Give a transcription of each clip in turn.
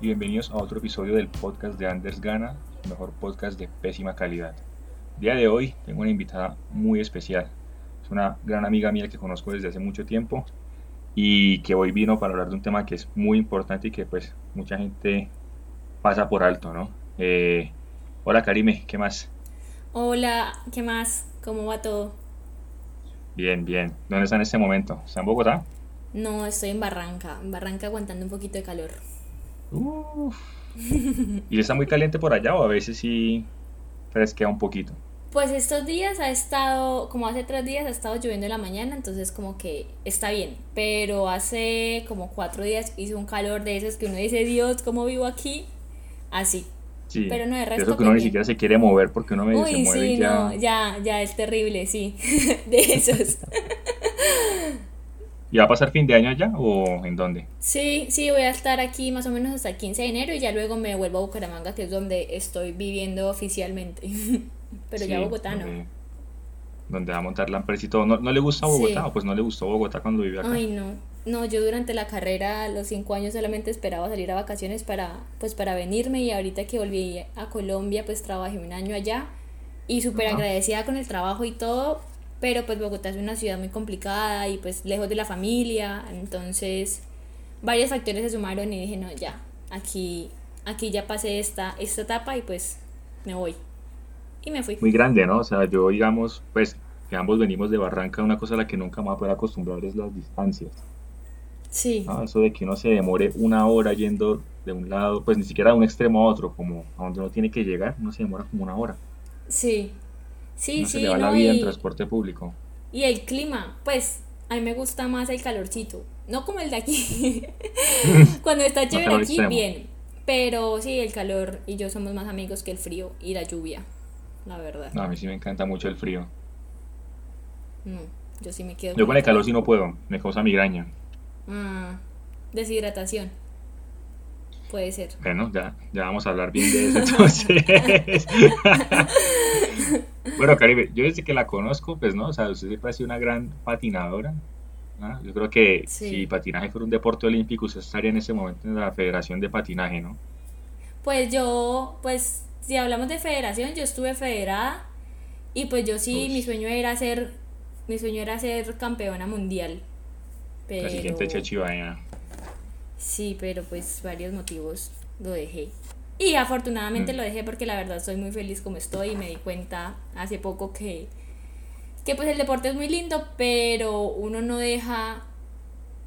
y bienvenidos a otro episodio del podcast de Anders Gana, el mejor podcast de pésima calidad. El día de hoy tengo una invitada muy especial. Es una gran amiga mía que conozco desde hace mucho tiempo y que hoy vino para hablar de un tema que es muy importante y que pues mucha gente pasa por alto, ¿no? Eh, hola Karime, ¿qué más? Hola, ¿qué más? ¿Cómo va todo? Bien, bien. ¿Dónde está en este momento? ¿Está en Bogotá? No, estoy en Barranca, en Barranca aguantando un poquito de calor. ¿Y está muy caliente por allá o a veces sí fresquea un poquito? Pues estos días ha estado, como hace tres días ha estado lloviendo en la mañana, entonces como que está bien. Pero hace como cuatro días hizo un calor de esos que uno dice, Dios, ¿cómo vivo aquí? Así. Sí, pero no de resto. Eso que uno ni siquiera se quiere mover porque uno me Uy, se mueve sí, ya. No, ya, ya es terrible, sí. de esos. ¿Y va a pasar fin de año allá o en dónde? Sí, sí, voy a estar aquí más o menos hasta el 15 de enero y ya luego me vuelvo a Bucaramanga, que es donde estoy viviendo oficialmente. Pero ya Bogotá no. Donde va a montar la empresa y todo. ¿No, le gusta Bogotá? pues no le gustó Bogotá cuando vivía acá? Ay, no. No, yo durante la carrera, los cinco años, solamente esperaba salir a vacaciones para, pues, para venirme y ahorita que volví a Colombia, pues trabajé un año allá y súper agradecida con el trabajo y todo, pero pues Bogotá es una ciudad muy complicada y pues lejos de la familia, entonces varios factores se sumaron y dije, no, ya, aquí, aquí ya pasé esta, esta etapa y pues me voy. Y me fui. Muy grande, ¿no? O sea, yo digamos, pues que ambos venimos de Barranca, una cosa a la que nunca me voy a poder acostumbrar es las distancias. Sí. Eso de que uno se demore una hora yendo de un lado, pues ni siquiera de un extremo a otro, como a donde uno tiene que llegar, uno se demora como una hora. Sí, Sí, sí. Se le va la vida en transporte público. Y el clima, pues a mí me gusta más el calorcito. No como el de aquí. Cuando está chévere aquí, bien. Pero sí, el calor y yo somos más amigos que el frío y la lluvia, la verdad. No, a mí sí me encanta mucho el frío. No, yo sí me quedo. Yo con el calor sí no puedo, me causa migraña. Ah, deshidratación. Puede ser. Bueno, ya, ya vamos a hablar bien de eso entonces. Bueno, Caribe, yo desde que la conozco, pues no, o sea, usted siempre ha sido una gran patinadora. Yo creo que si patinaje fuera un deporte olímpico, usted estaría en ese momento en la Federación de Patinaje, ¿no? Pues yo, pues si hablamos de federación, yo estuve federada y pues yo sí, mi sueño era ser, mi sueño era ser campeona mundial. Pero... La siguiente Chachivaña. Sí, pero pues varios motivos lo dejé. Y afortunadamente mm. lo dejé porque la verdad soy muy feliz como estoy y me di cuenta hace poco que, que pues el deporte es muy lindo, pero uno no deja,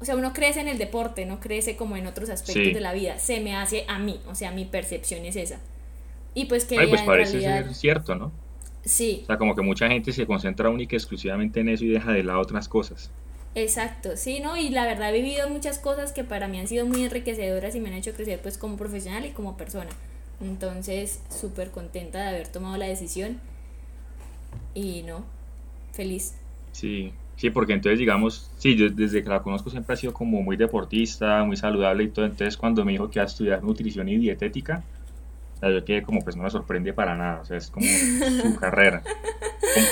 o sea, uno crece en el deporte, no crece como en otros aspectos de la vida. Se me hace a mí, o sea, mi percepción es esa. Y pues que... pues parece ser cierto, ¿no? Sí. O sea, como que mucha gente se concentra única y exclusivamente en eso y deja de lado otras cosas. Exacto, sí, ¿no? Y la verdad he vivido muchas cosas que para mí han sido muy enriquecedoras y me han hecho crecer pues como profesional y como persona. Entonces, súper contenta de haber tomado la decisión y no, feliz. Sí, sí, porque entonces digamos, sí, yo desde que la conozco siempre ha sido como muy deportista, muy saludable y todo, entonces cuando me dijo que iba a estudiar nutrición y dietética, yo quedé como, pues no me sorprende para nada, o sea, es como su carrera.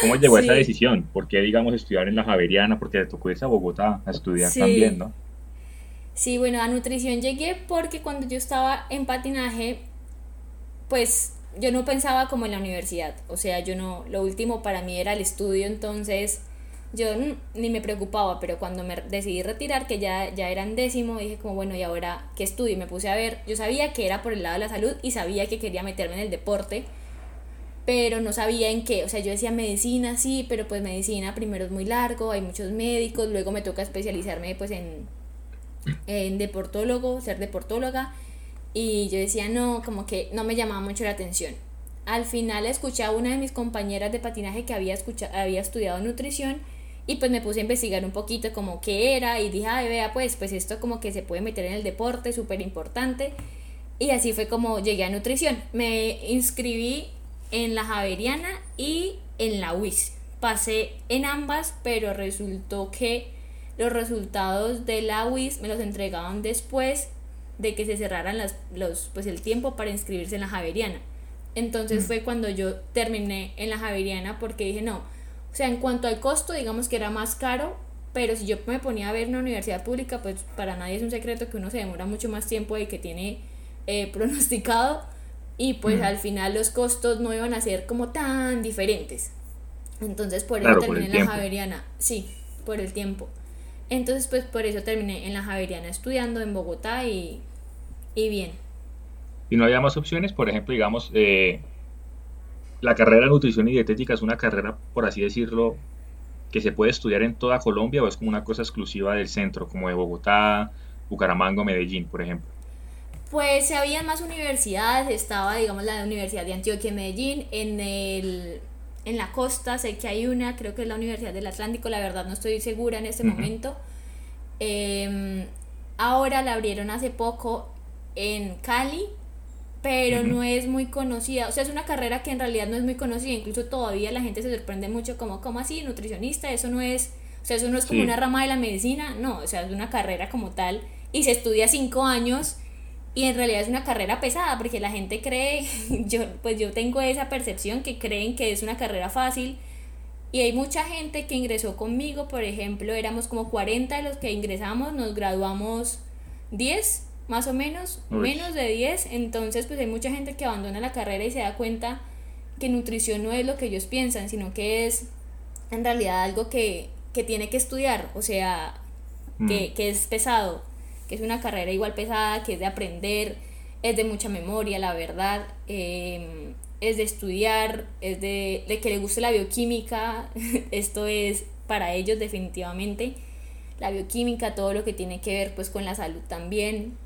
¿Cómo, llegó a esa decisión? ¿Por qué, digamos, estudiar en la Javeriana? Porque le tocó irse a Bogotá a estudiar también, ¿no? Sí, bueno, a nutrición llegué porque cuando yo estaba en patinaje, pues yo no pensaba como en la universidad, o sea, yo no, lo último para mí era el estudio, entonces yo ni me preocupaba, pero cuando me decidí retirar, que ya, ya era en décimo, dije como, bueno, ¿y ahora qué estudio? Y me puse a ver, yo sabía que era por el lado de la salud y sabía que quería meterme en el deporte, pero no sabía en qué, o sea, yo decía medicina, sí, pero pues medicina primero es muy largo, hay muchos médicos, luego me toca especializarme pues en, en deportólogo, ser deportóloga, y yo decía, no, como que no me llamaba mucho la atención. Al final escuché a una de mis compañeras de patinaje que había, escuchado, había estudiado nutrición y pues me puse a investigar un poquito como qué era y dije, ay, vea, pues, pues esto como que se puede meter en el deporte, súper importante. Y así fue como llegué a nutrición. Me inscribí en la Javeriana y en la UIS. Pasé en ambas, pero resultó que los resultados de la UIS me los entregaban después de que se cerraran las, los, pues el tiempo para inscribirse en la Javeriana. Entonces mm. fue cuando yo terminé en la Javeriana porque dije, no, o sea, en cuanto al costo, digamos que era más caro, pero si yo me ponía a ver una universidad pública, pues para nadie es un secreto que uno se demora mucho más tiempo y que tiene eh, pronosticado y pues al final los costos no iban a ser como tan diferentes. Entonces por eso terminé en la Javeriana. Sí, por el tiempo. Entonces pues por eso terminé en la Javeriana estudiando en Bogotá y, y bien. ¿Y no había más opciones? Por ejemplo, digamos, eh, la carrera de nutrición y dietética es una carrera, por así decirlo, que se puede estudiar en toda Colombia o es como una cosa exclusiva del centro, como de Bogotá, Bucaramanga o Medellín, por ejemplo? Pues había más universidades, estaba digamos la Universidad de Antioquia en Medellín, en el en la costa sé que hay una, creo que es la Universidad del Atlántico, la verdad no estoy segura en este momento. Em, ahora la abrieron hace poco en Cali, pero no es muy conocida. O sea, es una carrera que en realidad no es muy conocida. Incluso todavía la gente se sorprende mucho como, ¿cómo así? Nutricionista, eso no es, o sea, eso no es como una rama de la medicina. No, o sea, es una carrera como tal y se estudia cinco años y en realidad es una carrera pesada porque la gente cree, yo, pues yo tengo esa percepción que creen que es una carrera fácil. Y hay mucha gente que ingresó conmigo, por ejemplo, éramos como 40 de los que ingresamos, nos graduamos 10 más o menos, menos de 10, entonces pues hay mucha gente que abandona la carrera y se da cuenta que nutrición no es lo que ellos piensan, sino que es en realidad algo que, tiene que estudiar, o sea, mm. que, es pesado, que es una carrera igual pesada, que es de aprender, es de mucha memoria, la verdad, em, es de estudiar, es de, de que le guste la bioquímica, esto es para ellos definitivamente. La bioquímica, todo lo que tiene que ver pues con la salud también,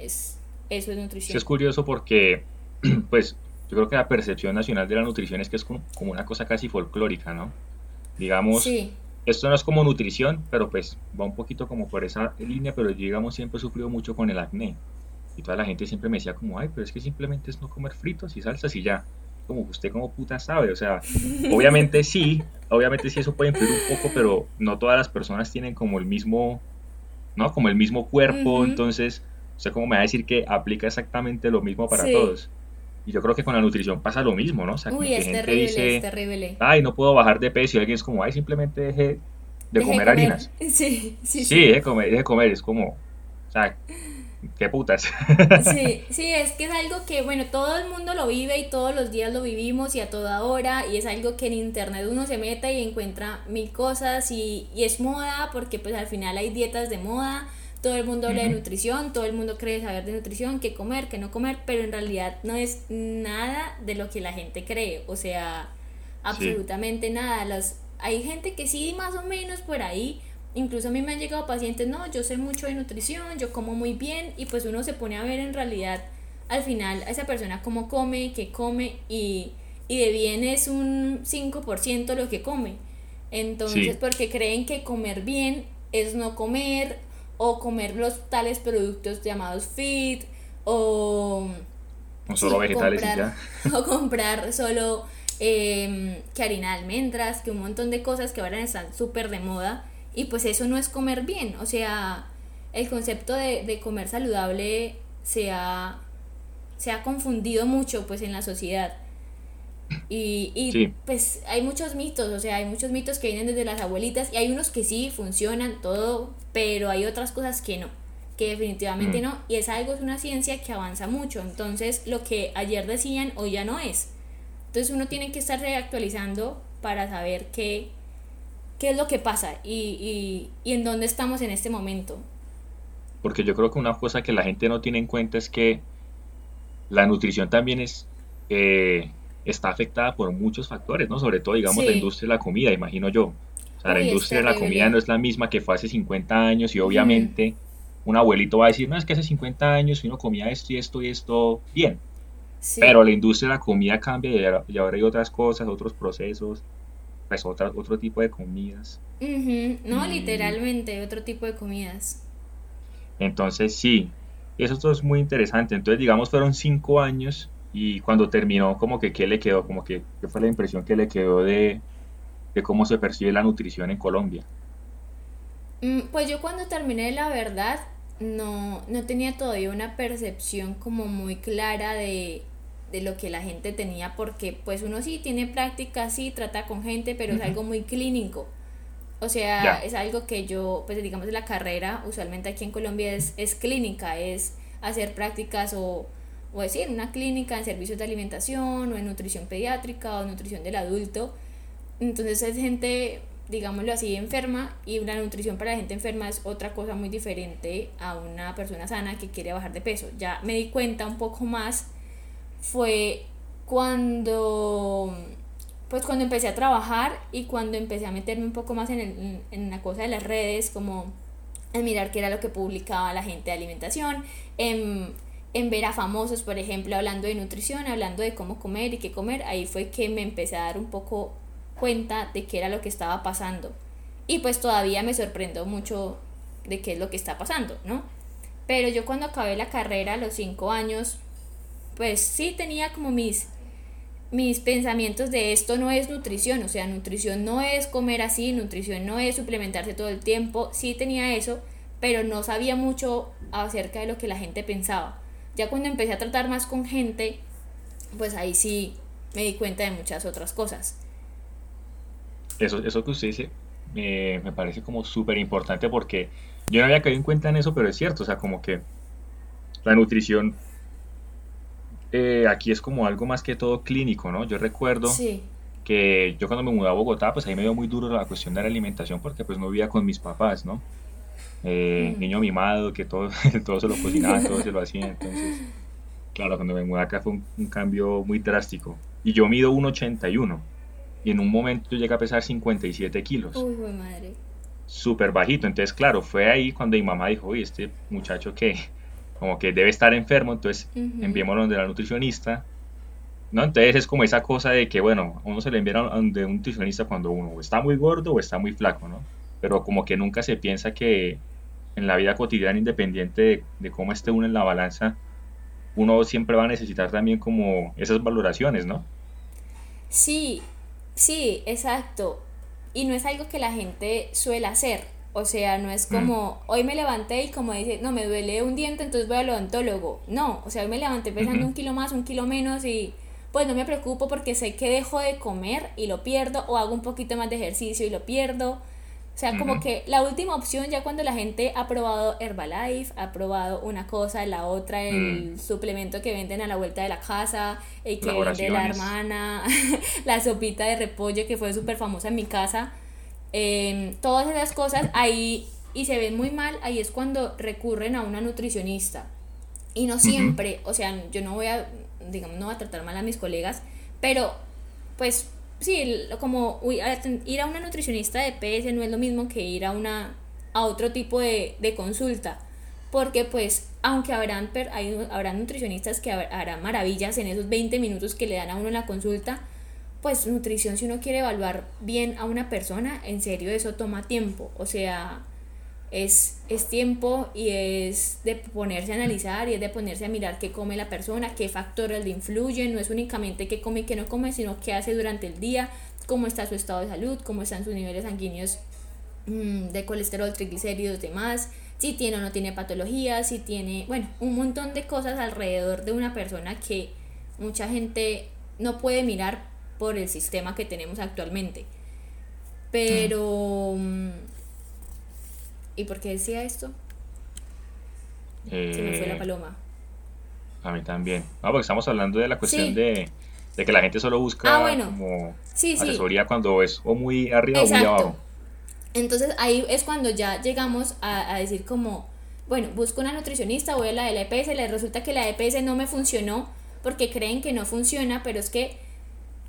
es, eso es nutrición. es curioso porque, pues, yo creo que la percepción nacional de la nutrición es que es como, una cosa casi folclórica, ¿no? Digamos, esto no es como nutrición, pero pues va un poquito como por esa línea, pero yo, digamos, siempre he sufrido mucho con el acné. Y toda la gente siempre me decía como, ay, pero es que simplemente es no comer fritos y salsas y ya. Como usted como puta sabe, o sea, obviamente sí, obviamente sí eso puede influir un poco, pero no todas las personas tienen como el mismo, ¿no? Como el mismo cuerpo, entonces o sea, ¿cómo me va a decir que aplica exactamente lo mismo para todos? Y yo creo que con la nutrición pasa lo mismo, ¿no? O sea, Uy, es gente terrible, dice, es terrible. Ay, no puedo bajar de peso. Y alguien es como, ay, simplemente deje de comer, harinas. Sí, sí, sí. deje de comer, deje de comer. Es como, o sea, qué putas. Sí, sí, es que es algo que, bueno, todo el mundo lo vive y todos los días lo vivimos y a toda hora. Y es algo que en internet uno se mete y encuentra mil cosas y, y es moda porque pues al final hay dietas de moda todo el mundo habla de nutrición, todo el mundo cree saber de nutrición, qué comer, qué no comer, pero en realidad no es nada de lo que la gente cree, o sea, absolutamente nada. Las, hay gente que sí, más o menos por ahí, incluso a mí me han llegado pacientes, no, yo sé mucho de nutrición, yo como muy bien, y pues uno se pone a ver en realidad al final a esa persona cómo come, qué come, y, y de bien es un 5% lo que come. Entonces, porque creen que comer bien es no comer o comer los tales productos llamados fit o, solo vegetales comprar, o comprar solo eh, que harina de almendras, que un montón de cosas que ahora están súper de moda. Y pues eso no es comer bien, o sea, el concepto de, de comer saludable se ha, se ha confundido mucho pues en la sociedad. Y, y pues hay muchos mitos, o sea, hay muchos mitos que vienen desde las abuelitas y hay unos que sí funcionan, todo, pero hay otras cosas que no, que definitivamente mm. no, y es algo, es una ciencia que avanza mucho, entonces lo que ayer decían hoy ya no es. Entonces uno tiene que estar reactualizando para saber qué, qué es lo que pasa y, y, y en dónde estamos en este momento. Porque yo creo que una cosa que la gente no tiene en cuenta es que la nutrición también es... Eh, está afectada por muchos factores, ¿no? Sobre todo, digamos, la industria de la comida, imagino yo. O sea, la industria de la comida no es la misma que fue hace 50 años y obviamente un abuelito va a decir, no, es que hace 50 años uno comía esto y esto y esto bien. Pero la industria de la comida cambia y ahora hay otras cosas, otros procesos, pues otra, otro tipo de comidas. No, literalmente, otro tipo de comidas. Entonces, sí, eso es muy interesante. Entonces, digamos, fueron cinco años y cuando terminó, como que qué le quedó, como que qué fue la impresión que le quedó de, cómo se percibe la nutrición en Colombia. Mm, pues yo cuando terminé, la verdad, no, no tenía todavía una percepción como muy clara de, lo que la gente tenía, porque pues uno sí tiene práctica, sí trata con gente, pero es algo muy clínico. O sea, es algo que yo, pues digamos, la carrera, usualmente aquí en Colombia es, es clínica, es hacer prácticas o, o decir, en una clínica en servicios de alimentación o en nutrición pediátrica o nutrición del adulto. Entonces es gente, digámoslo así, enferma y una nutrición para la gente enferma es otra cosa muy diferente a una persona sana que quiere bajar de peso. Ya me di cuenta un poco más fue cuando pues cuando empecé a trabajar y cuando empecé a meterme un poco más en, el, en la cosa de las redes, como en mirar qué era lo que publicaba la gente de alimentación, en, en, ver a famosos, por ejemplo, hablando de nutrición, hablando de cómo comer y qué comer, ahí fue que me empecé a dar un poco cuenta de qué era lo que estaba pasando. Y pues todavía me sorprendo mucho de qué es lo que está pasando, ¿no? Pero yo cuando acabé la carrera a los cinco años, pues sí tenía como mis mis pensamientos de esto no es nutrición, o sea, nutrición no es comer así, nutrición no es suplementarse todo el tiempo, sí tenía eso, pero no sabía mucho acerca de lo que la gente pensaba. Ya cuando empecé a tratar más con gente, pues ahí sí me di cuenta de muchas otras cosas. Eso, eso que usted dice me parece como súper importante porque yo no había caído en cuenta en eso, pero es cierto, o sea, como que la nutrición eh, aquí es como algo más que todo clínico, ¿no? Yo recuerdo que yo cuando me mudé a Bogotá, pues ahí me dio muy duro la cuestión de la alimentación porque pues no vivía con mis papás, ¿no? Eh, mm. Niño mimado, que todo, todo se lo cocinaba, todo se lo hacía, entonces, claro, cuando me mudé acá fue un, cambio muy drástico. Y yo mido 1,81 y en un momento llegué a pesar 57 kilos. Uy, madre. Súper bajito, entonces claro, fue ahí cuando mi mamá dijo, uy, este muchacho que como que debe estar enfermo, entonces enviémoslo donde la nutricionista. ¿no? Entonces es como esa cosa de que, bueno, uno se le envía donde un nutricionista cuando uno está muy gordo o está muy flaco, ¿no? Pero como que nunca se piensa que en la vida cotidiana, independiente de, cómo esté uno en la balanza, uno siempre va a necesitar también como esas valoraciones, ¿no? Sí, sí, exacto. Y no es algo que la gente suele hacer. O sea, no es mm. como, hoy me levanté y como dice, no, me duele un diente, entonces voy al odontólogo. No, o sea, hoy me levanté pesando un kilo más, un kilo menos y pues no me preocupo porque sé que dejo de comer y lo pierdo o hago un poquito más de ejercicio y lo pierdo. O sea, como que la última opción ya cuando la gente ha probado Herbalife, ha probado una cosa, la otra, el mm. suplemento que venden a la vuelta de la casa, el que vende la hermana, la sopita de repollo que fue súper famosa en mi casa Em, todas esas cosas ahí y se ven muy mal, ahí es cuando recurren a una nutricionista. Y no siempre, o sea, yo no voy a, digamos, no voy a tratar mal a mis colegas, pero pues sí, como ir a una nutricionista de PS no es lo mismo que ir a una a otro tipo de, de consulta, porque pues aunque habrán, hay, habrán nutricionistas que harán maravillas en esos 20 minutos que le dan a uno en la consulta, pues nutrición, si uno quiere evaluar bien a una persona, en serio eso toma tiempo. O sea, es, es tiempo y es de ponerse a analizar y es de ponerse a mirar qué come la persona, qué factores le influyen. No es únicamente qué come y qué no come, sino qué hace durante el día, cómo está su estado de salud, cómo están sus niveles sanguíneos mm, de colesterol, triglicéridos, demás, si tiene o no tiene patologías, si tiene, bueno, un montón de cosas alrededor de una persona que mucha gente no puede mirar por el sistema que tenemos actualmente. Pero... Mm, ¿Y por qué decía esto? Se me fue la eh, paloma. A mí también. Ah, porque estamos hablando de la cuestión de, que la gente solo busca ah, bueno. como asesoría cuando es o muy arriba o muy abajo. Entonces ahí es cuando ya llegamos a, a, decir como, bueno, busco una nutricionista, voy a la de la EPS, le resulta que la EPS no me funcionó porque creen que no funciona, pero es que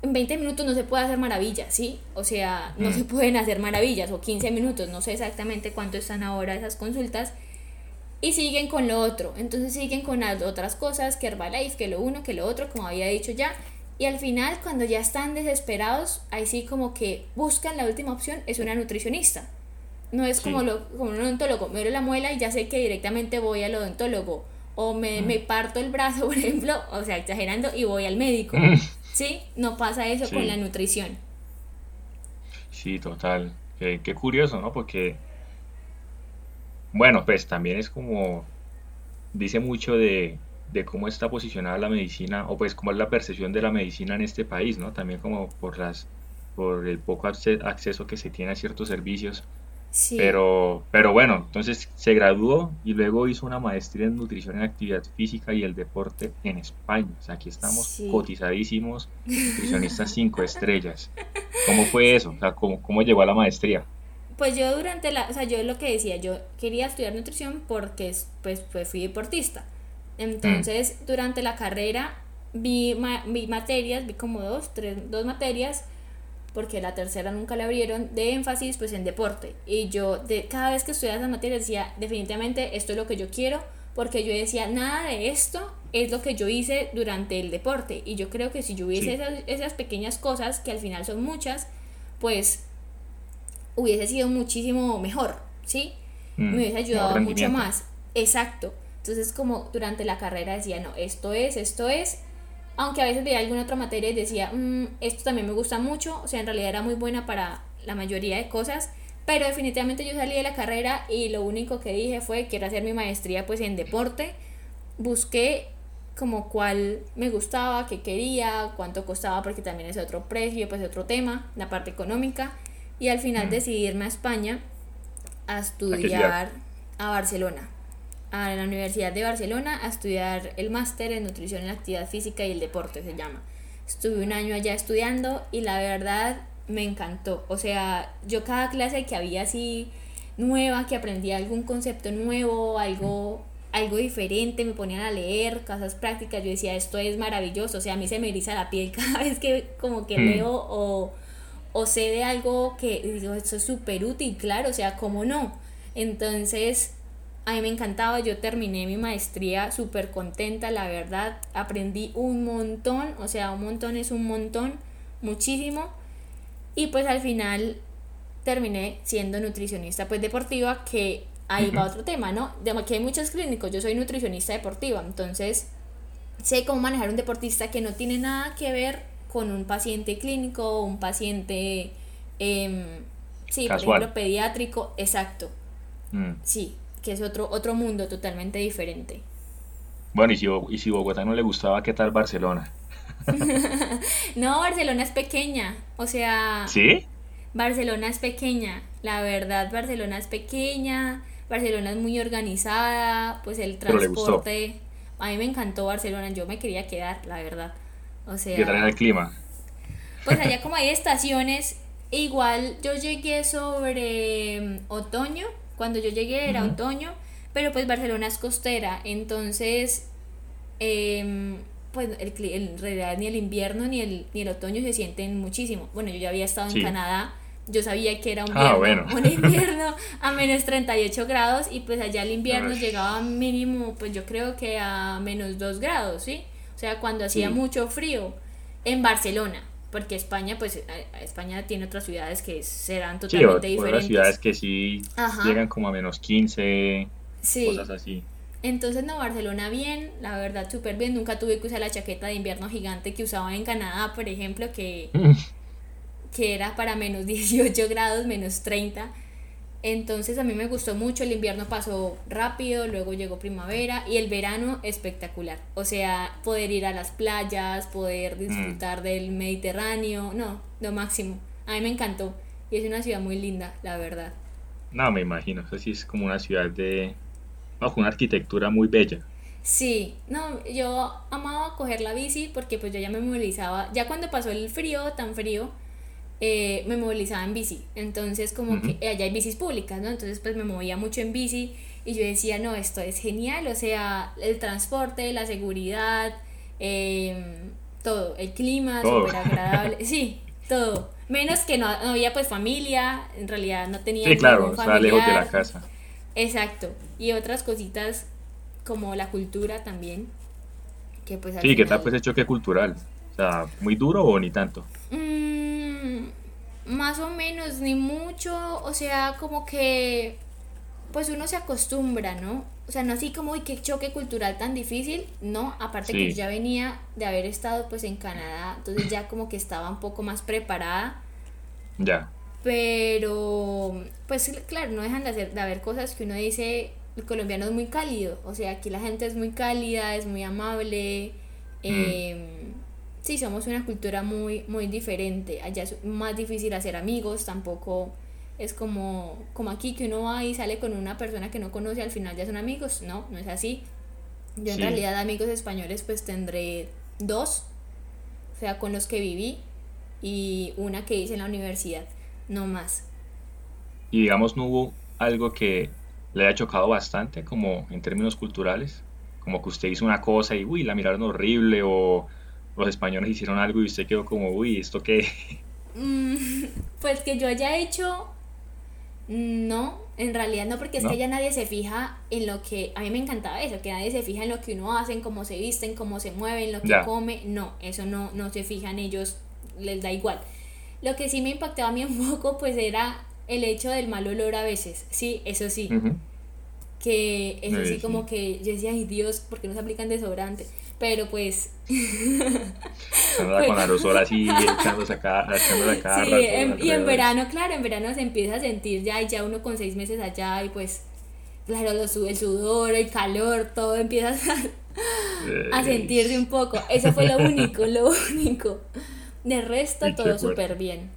en 20 minutos no se puede hacer maravillas, ¿sí? O sea, no mm. se pueden hacer maravillas, o 15 minutos, no sé exactamente cuánto están ahora esas consultas, y siguen con lo otro. Entonces siguen con las otras cosas, que Herbalife, que lo uno, que lo otro, como había dicho ya. Y al final, cuando ya están desesperados, ahí sí como que buscan la última opción, es una nutricionista. No es como, lo, como un odontólogo, me duele la muela y ya sé que directamente voy al odontólogo. O me, mm. me parto el brazo, por ejemplo, o sea, exagerando, y voy al médico. Mm. ¿Sí? No pasa eso con la nutrición. Sí, total. Qué, curioso, ¿no? Porque, bueno, pues también es como, dice mucho de, cómo está posicionada la medicina, o pues cómo es la percepción de la medicina en este país, ¿no? También como por las por el poco acceso que se tiene a ciertos servicios. Sí. Pero, pero bueno, entonces se graduó y luego hizo una maestría en nutrición en actividad física y el deporte en España. O sea, aquí estamos Sí. cotizadísimos, nutricionistas cinco estrellas. ¿Cómo fue eso? O sea, ¿cómo, cómo llegó a la maestría? Pues yo durante la, o sea, yo lo que decía, yo quería estudiar nutrición porque pues, pues fui deportista. Entonces, durante la carrera vi, ma- vi materias, vi como dos, tres, dos materias, porque la tercera nunca la abrieron, de énfasis pues en deporte. Y yo de cada vez que estudiaba esas materias decía, definitivamente esto es lo que yo quiero, porque yo decía, nada de esto es lo que yo hice durante el deporte. Y yo creo que si yo hubiese Sí. esas, esas pequeñas cosas, que al final son muchas, pues hubiese sido muchísimo mejor, ¿sí? Mm, Me hubiese ayudado mucho más. Exacto. Entonces, como durante la carrera decía, no, esto es, esto es. Aunque a veces veía alguna otra materia y decía, "Mm, esto también me gusta mucho. O sea, en realidad era muy buena para la mayoría de cosas. Pero definitivamente yo salí de la carrera y lo único que dije fue, quiero hacer mi maestría pues en deporte. Busqué como cuál me gustaba, qué quería, cuánto costaba, porque también es otro precio, pues otro tema, la parte económica. Y al final Mm. decidí irme a España a estudiar a Barcelona, a la Universidad de Barcelona, a estudiar el máster en nutrición en la actividad física y el deporte se llama. Estuve un año allá estudiando y la verdad me encantó. O sea, yo cada clase que había así nueva, que aprendía algún concepto nuevo, algo algo diferente, me ponían a leer cosas prácticas, yo decía, esto es maravilloso, o sea, a mí se me eriza la piel cada vez que como que Mm. leo o, o sé de algo que digo, esto es súper útil, claro, o sea, ¿cómo no? Entonces, a mí me encantaba, yo terminé mi maestría súper contenta, la verdad, aprendí un montón, o sea, un montón es un montón, muchísimo, y pues al final terminé siendo nutricionista pues deportiva, que ahí va otro tema, ¿no? De aquí hay muchos clínicos, yo soy nutricionista deportiva, entonces sé cómo manejar un deportista que no tiene nada que ver con un paciente clínico, un paciente, em, sí, por Casual. ejemplo, pediátrico, exacto, Mm. sí, que es otro, otro mundo totalmente diferente. Bueno, y si, y si Bogotá no le gustaba, ¿qué tal Barcelona? No, Barcelona es pequeña, o sea, ¿Sí? Barcelona es pequeña, la verdad, Barcelona es pequeña, Barcelona es muy organizada, pues el transporte, a mí me encantó Barcelona, yo me quería quedar, la verdad. O sea, ¿Qué tal era el clima? Pues allá como hay estaciones, igual yo llegué sobre mm, otoño, cuando yo llegué era otoño, pero pues Barcelona es costera, entonces em, pues el, en realidad ni el invierno ni el, ni el otoño se sienten muchísimo. Bueno, yo ya había estado en. Canadá, yo sabía que era un Ah, invierno, bueno. un invierno a menos 38 grados y pues allá el invierno llegaba mínimo, pues yo creo que a menos 2 grados, ¿sí? O sea, cuando hacía Sí. mucho frío en Barcelona, porque España, pues a- a España tiene otras ciudades que serán Sí, totalmente otras diferentes. ciudades que sí Ajá. llegan como a menos 15, Sí. cosas así. Entonces, no, Barcelona bien, la verdad, súper bien. Nunca tuve que usar la chaqueta de invierno gigante que usaba en Canadá, por ejemplo, que, que era para menos 18 grados, menos 30. Entonces a mí me gustó mucho, el invierno pasó rápido, luego llegó primavera y el verano espectacular. O sea, poder ir a las playas, poder disfrutar del Mediterráneo, no, lo máximo. A mí me encantó y es una ciudad muy linda, la verdad. No, me imagino. Eso sí es como una ciudad de... Con una arquitectura muy bella. Sí, no, yo amaba coger la bici porque pues yo ya me movilizaba, ya cuando pasó el frío, tan frío, eh, me movilizaba en bici, entonces como que allá hay bicis públicas, ¿no? Entonces pues me movía mucho en bici y yo decía, no, esto es genial, o sea, el transporte, la seguridad, em, todo, el clima, súper agradable, sí, todo, menos que no, no había pues familia, en realidad no tenía Sí, claro, está lejos de la casa. Exacto. Y otras cositas como la cultura también. Que pues Sí, ¿qué tal final- pues el choque cultural? O sea, ¿muy duro o ni tanto? Mm, más o menos, ni mucho. O sea, como que pues uno se acostumbra, ¿no? O sea, no así como, uy, qué choque cultural tan difícil. No, aparte que yo ya venía de haber estado pues en Canadá, entonces ya como que estaba un poco más preparada. Ya. Pero, pues claro, no dejan de, hacer, de haber cosas que uno dice, el colombiano es muy cálido, o sea, aquí la gente es muy cálida, es muy amable, eh, sí, somos una cultura muy, muy diferente, allá es más difícil hacer amigos, tampoco es como, como aquí que uno va y sale con una persona que no conoce, al final ya son amigos. No, no es así. Yo en realidad amigos españoles pues tendré dos, o sea, con los que viví y una que hice en la universidad, no más. Y digamos, no hubo algo que le haya chocado bastante, como en términos culturales, como que usted hizo una cosa y, uy, la miraron horrible, o los españoles hicieron algo y usted quedó como, uy, ¿esto qué? Mm, pues que yo haya hecho, no, en realidad no, porque es que ya nadie se fija en lo que, a mí me encantaba eso, que nadie se fija en lo que uno hace, en cómo se visten, cómo se mueven, lo que come, no, eso no, no se fijan ellos, les da igual. Lo que sí me impactaba a mí un poco, pues era el hecho del mal olor a veces, sí, eso sí. Que eso sí, como que yo decía, ay Dios, ¿por qué no se aplican desodorante? Pero pues. pues con aerosol así, echándose acá, echándose acá. Sí, y en verano, claro, en verano se empieza a sentir ya, y ya uno con seis meses allá, y pues, claro, el sudor, el calor, todo empieza a, a sentirse un poco. Eso fue lo único, lo único. De resto, todo súper bien.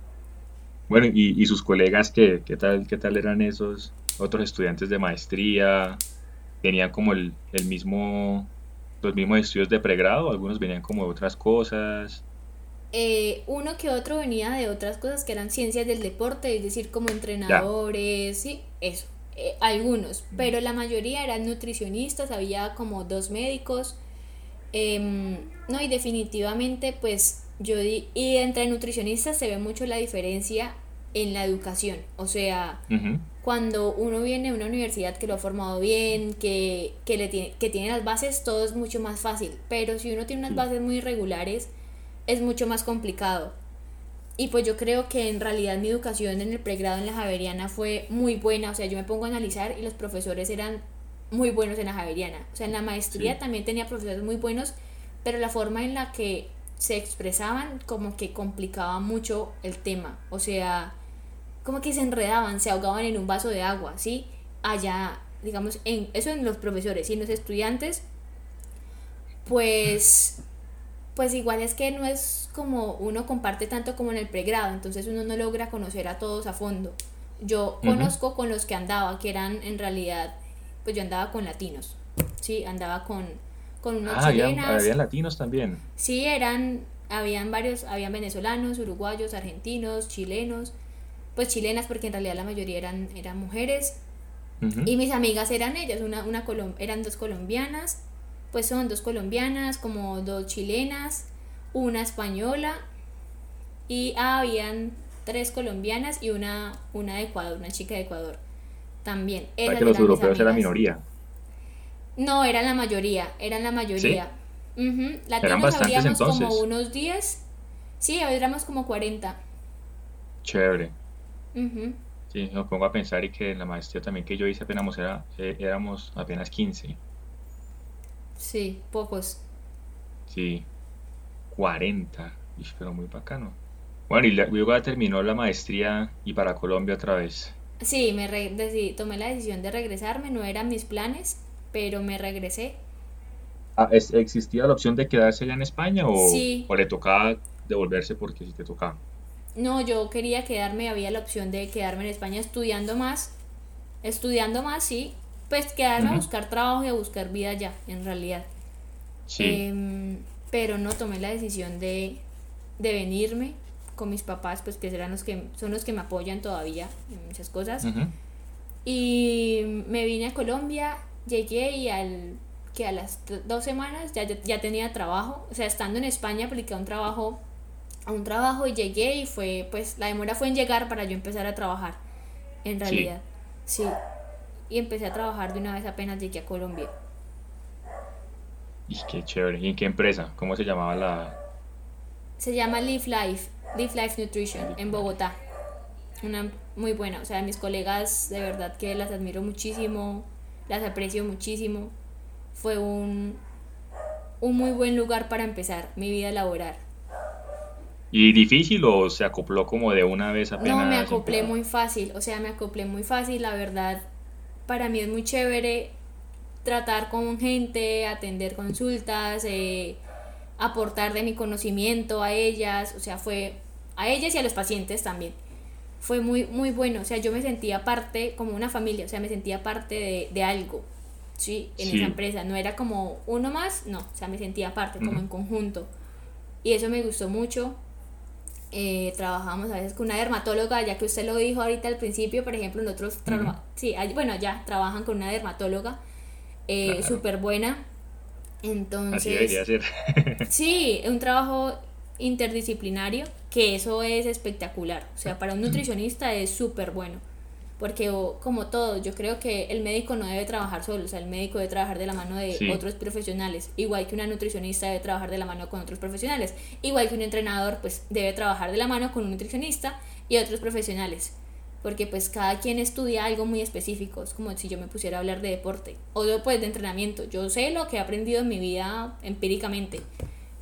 Bueno, y, y sus colegas, ¿qué, qué, tal, ¿qué tal eran esos otros estudiantes de maestría? ¿Tenían como el, el mismo, los mismos estudios de pregrado? ¿Algunos venían como de otras cosas? Eh, uno que otro venía de otras cosas que eran ciencias del deporte, es decir, como entrenadores, sí, eso, eh, algunos, mm. pero la mayoría eran nutricionistas, había como dos médicos, em, no, y definitivamente pues yo di, y entre nutricionistas se ve mucho la diferencia en la educación. O sea, cuando uno viene a una universidad que lo ha formado bien, que, que, le tiene, que tiene las bases, todo es mucho más fácil. Pero si uno tiene unas bases muy irregulares, es mucho más complicado. Y pues yo creo que en realidad mi educación en el pregrado en la Javeriana fue muy buena. O sea, yo me pongo a analizar y los profesores eran muy buenos en la Javeriana. O sea, en la maestría también tenía profesores muy buenos, pero la forma en la que se expresaban como que complicaba mucho el tema, o sea, como que se enredaban, se ahogaban en un vaso de agua, ¿sí? Allá, digamos, en, eso en los profesores y en los estudiantes, pues, pues igual es que no es como uno comparte tanto como en el pregrado, entonces uno no logra conocer a todos a fondo. Yo conozco con los que andaba, que eran en realidad, pues yo andaba con latinos, ¿sí? Andaba con con unos ah, chilenas. Había, latinos también. Sí, eran, habían varios, habían venezolanos, uruguayos, argentinos, chilenos, pues chilenas porque en realidad la mayoría eran, eran mujeres. Y mis amigas eran ellas, una, una eran dos colombianas, pues son dos colombianas, como dos chilenas, una española y habían tres colombianas y una, una de Ecuador, una chica de Ecuador también. Para que los europeos eran minoría. No, eran la mayoría, eran la mayoría. ¿Sí? Latinos habríamos como unos 10. Sí, éramos como 40. Chévere. Sí, me pongo a pensar y que en la maestría también que yo hice apenas era, eh, éramos apenas 15. Sí, pocos. Sí, 40. pero muy bacano. Bueno, y luego terminó la maestría y para Colombia otra vez. Sí, me tomé la decisión de regresarme, no eran mis planes, pero me regresé. Ah, ¿Existía la opción de quedarse allá en España o, o le tocaba devolverse porque si te tocaba? No, yo quería quedarme, había la opción de quedarme en España estudiando más, estudiando más, sí, pues quedarme a buscar trabajo y a buscar vida allá, en realidad. Sí. Em, pero no tomé la decisión de, de venirme con mis papás, pues que serán los que son los que me apoyan todavía en muchas cosas. Y me vine a Colombia llegué y al que a las dos semanas ya, ya tenía trabajo, o sea, estando en España apliqué un trabajo, a un trabajo y llegué y fue, pues la demora fue en llegar para yo empezar a trabajar, en realidad, sí, y empecé a trabajar de una vez apenas llegué a Colombia. Y qué chévere, ¿y en qué empresa? ¿Cómo se llamaba la...? Se llama Live Life, Live Life Nutrition, en Bogotá, una muy buena, o sea, mis colegas de verdad que las admiro muchísimo, las aprecio muchísimo. Fue un, un muy buen lugar para empezar mi vida laboral. ¿Y difícil o se acopló como de una vez apenas? No, me acoplé muy fácil, o sea, me acoplé muy fácil, la verdad, para mí es muy chévere tratar con gente, atender consultas, eh, aportar de mi conocimiento a ellas, o sea, fue a ellas y a los pacientes también fue muy, muy bueno. O sea, yo me sentía parte, como una familia, o sea, me sentía parte de, de algo, ¿sí? En esa empresa. No era como uno más, no, o sea, me sentía parte, como en conjunto. Y eso me gustó mucho. Eh, trabajamos a veces con una dermatóloga, ya que usted lo dijo ahorita al principio, por ejemplo, nosotros, sí, bueno, ya trabajan con una dermatóloga eh, súper buena. Entonces, Así sí, es un trabajo interdisciplinario, que eso es espectacular. O sea, para un nutricionista es súper bueno. Porque como todo, yo creo que el médico no debe trabajar solo, o sea, el médico debe trabajar de la mano de otros profesionales, igual que una nutricionista debe trabajar de la mano con otros profesionales, igual que un entrenador pues debe trabajar de la mano con un nutricionista y otros profesionales, porque pues cada quien estudia algo muy específico, es como si yo me pusiera a hablar de deporte o de, pues, de entrenamiento, yo sé lo que he aprendido en mi vida empíricamente,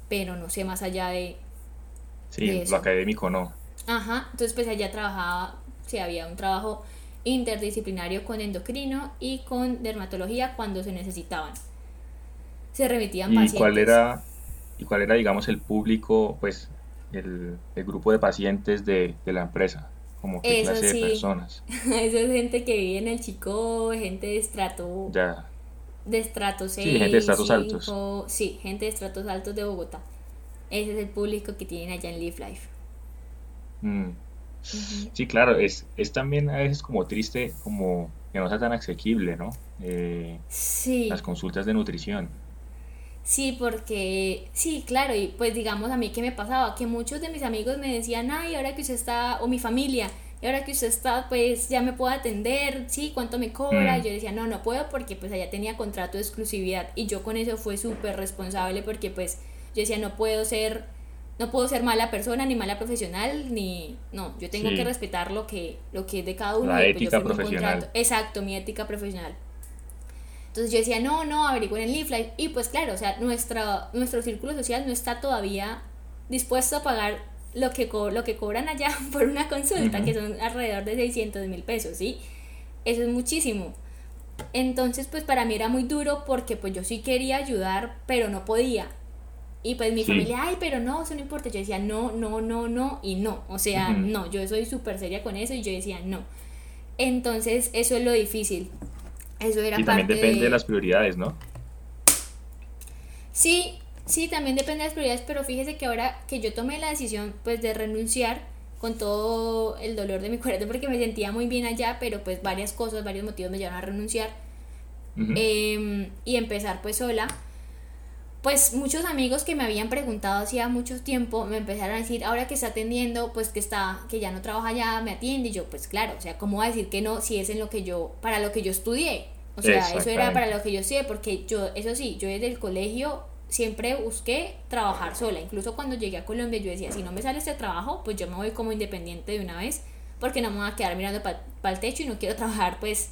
pero no sé más allá de... Sí, lo académico no. Ajá, entonces pues allá trabajaba, si había un trabajo interdisciplinario con endocrino y con dermatología cuando se necesitaban. Se remitían ¿Y Cuál era, ¿Y cuál era, digamos, el público, pues, el, grupo de pacientes de, la empresa? Como qué clase de personas. Eso es gente que vive en el Chico, gente de estrato. Ya. De estrato 6. Sí, gente de estratos altos. Sí, gente de estratos altos de Bogotá. Ese es el público que tienen allá en Live Life. Mm. Sí, claro, es, es también a veces como triste como que no sea tan asequible, ¿no? Eh, sí. Las consultas de nutrición. Sí, porque, sí, claro, y pues digamos a mí que me pasaba, que muchos de mis amigos me decían, ay, ahora que usted está, o mi familia, y ahora que usted está, pues ya me puedo atender, sí, ¿cuánto me cobra? Y mm. yo decía, no, no puedo porque pues allá tenía contrato de exclusividad y yo con eso fue súper responsable porque pues yo decía, no puedo ser no puedo ser mala persona ni mala profesional ni no yo tengo que respetar lo que lo que es de cada uno la pues, ética profesional. Exacto mi ética profesional. Entonces yo decía no no averigüen en Life y pues claro o sea nuestra nuestro círculo social no está todavía dispuesto a pagar lo que lo que cobran allá por una consulta que son alrededor de 600 mil pesos sí eso es muchísimo. Entonces pues para mí era muy duro porque pues yo sí quería ayudar pero no podía y pues mi familia, ay, pero no, eso no importa. Yo decía, no, no, no, no y no. O sea, no, yo soy súper seria con eso y yo decía, no. Entonces, eso es lo difícil. Eso era y también depende de... las prioridades, ¿no? Sí, sí, también depende de las prioridades, pero fíjese que ahora que yo tomé la decisión, pues, de renunciar con todo el dolor de mi corazón, porque me sentía muy bien allá, pero pues varias cosas, varios motivos me llevaron a renunciar em, y empezar pues sola pues muchos amigos que me habían preguntado hacía mucho tiempo me empezaron a decir, ahora que está atendiendo, pues que está, que ya no trabaja ya, me atiende, y yo, pues claro, o sea, ¿cómo va a decir que no si es en lo que yo, para lo que yo estudié? O sea, eso era para lo que yo estudié, porque yo, eso sí, yo desde el colegio siempre busqué trabajar sola, incluso cuando llegué a Colombia yo decía, si no me sale este trabajo, pues yo me voy como independiente de una vez, porque no me voy a quedar mirando para el techo y no quiero trabajar pues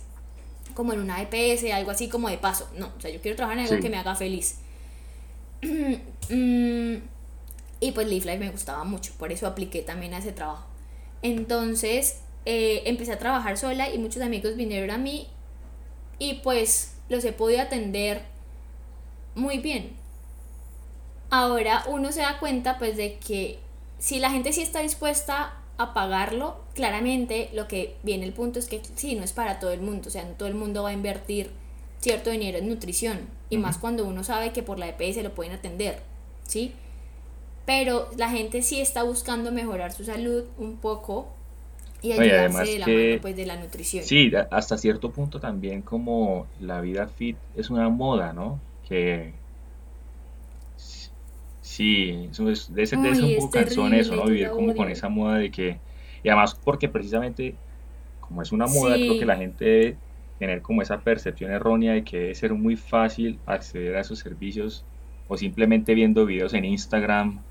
como en una EPS, algo así como de paso, no, o sea, yo quiero trabajar en algo que me haga feliz. Mm, y pues Live Life me gustaba mucho, por eso apliqué también a ese trabajo. Entonces eh, empecé a trabajar sola y muchos amigos vinieron a mí y pues los he podido atender muy bien. Ahora uno se da cuenta pues de que si la gente sí está dispuesta a pagarlo, claramente lo que viene el punto es que sí, no es para todo el mundo, o sea, no todo el mundo va a invertir cierto dinero en nutrición y más cuando uno sabe que por la EPS lo pueden atender, ¿sí? Pero la gente sí está buscando mejorar su salud un poco y ayudarse de la mano pues, de la nutrición. Sí, hasta cierto punto también como la vida fit es una moda, ¿no? Que sí, eso es, de ese, un poco cansón eso, ¿no? Vivir como con esa moda de que, y además porque precisamente como es una moda, creo que la gente tener como esa percepción errónea de que debe ser muy fácil acceder a esos servicios o simplemente viendo videos en Instagram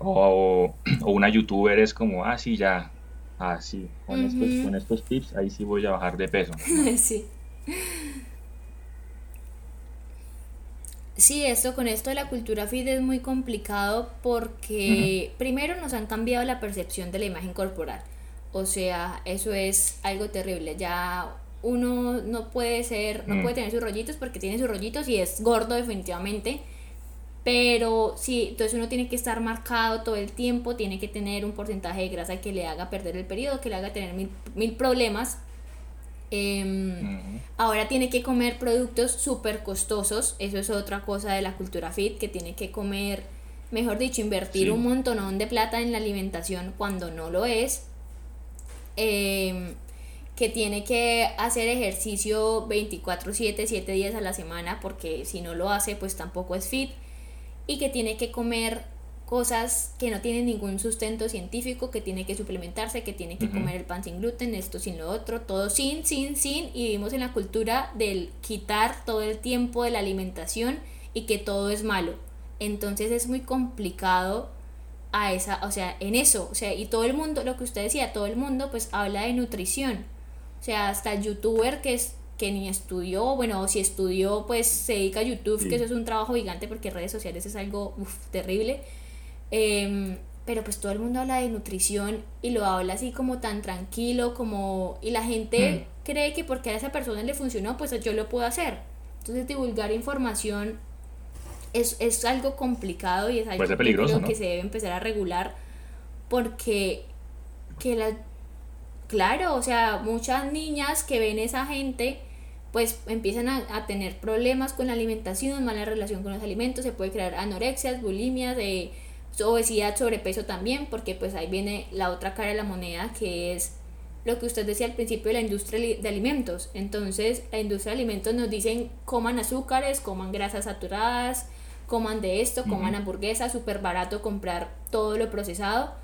o, una youtuber es como, ah, sí, ya, ah, sí, con, estos, con estos tips ahí sí voy a bajar de peso. sí. Sí, esto con esto de la cultura fit es muy complicado porque primero nos han cambiado la percepción de la imagen corporal. O sea, eso es algo terrible. Ya uno no puede ser, no puede mm. tener sus rollitos porque tiene sus rollitos y es gordo definitivamente. Pero sí, entonces uno tiene que estar marcado todo el tiempo, tiene que tener un porcentaje de grasa que le haga perder el periodo, que le haga tener mil, mil problemas. Em, ahora tiene que comer productos súper costosos, eso es otra cosa de la cultura fit, que tiene que comer, mejor dicho, invertir un montonón de plata en la alimentación cuando no lo es. Em, que tiene que hacer ejercicio 24/7, 7 días a la semana, porque si no lo hace, pues tampoco es fit y que tiene que comer cosas que no tienen ningún sustento científico, que tiene que suplementarse, que tiene que comer el pan sin gluten, esto sin lo otro, todo sin, sin, sin, y vivimos en la cultura del quitar todo el tiempo de la alimentación y que todo es malo. Entonces es muy complicado a esa, o sea, en eso, o sea, y todo el mundo, lo que usted decía, todo el mundo pues habla de nutrición. O sea, hasta el youtuber que es que ni estudió, bueno, si estudió, pues se dedica a YouTube, que eso es un trabajo gigante porque redes sociales es algo terrible. Em, pero pues todo el mundo habla de nutrición y lo habla así como tan tranquilo, como... Y la gente mm. cree que porque a esa persona le funcionó, pues yo lo puedo hacer. Entonces divulgar información es, es algo complicado y es algo que, se debe empezar a regular porque que la claro, o sea, muchas niñas que ven esa gente pues empiezan a, tener problemas con la alimentación, mala relación con los alimentos, se puede crear anorexias, bulimias, de obesidad, sobrepeso también, porque pues ahí viene la otra cara de la moneda que es lo que usted decía al principio de la industria de alimentos. Entonces, la industria de alimentos nos dicen coman azúcares, coman grasas saturadas, coman de esto, coman hamburguesas, súper barato comprar todo lo procesado.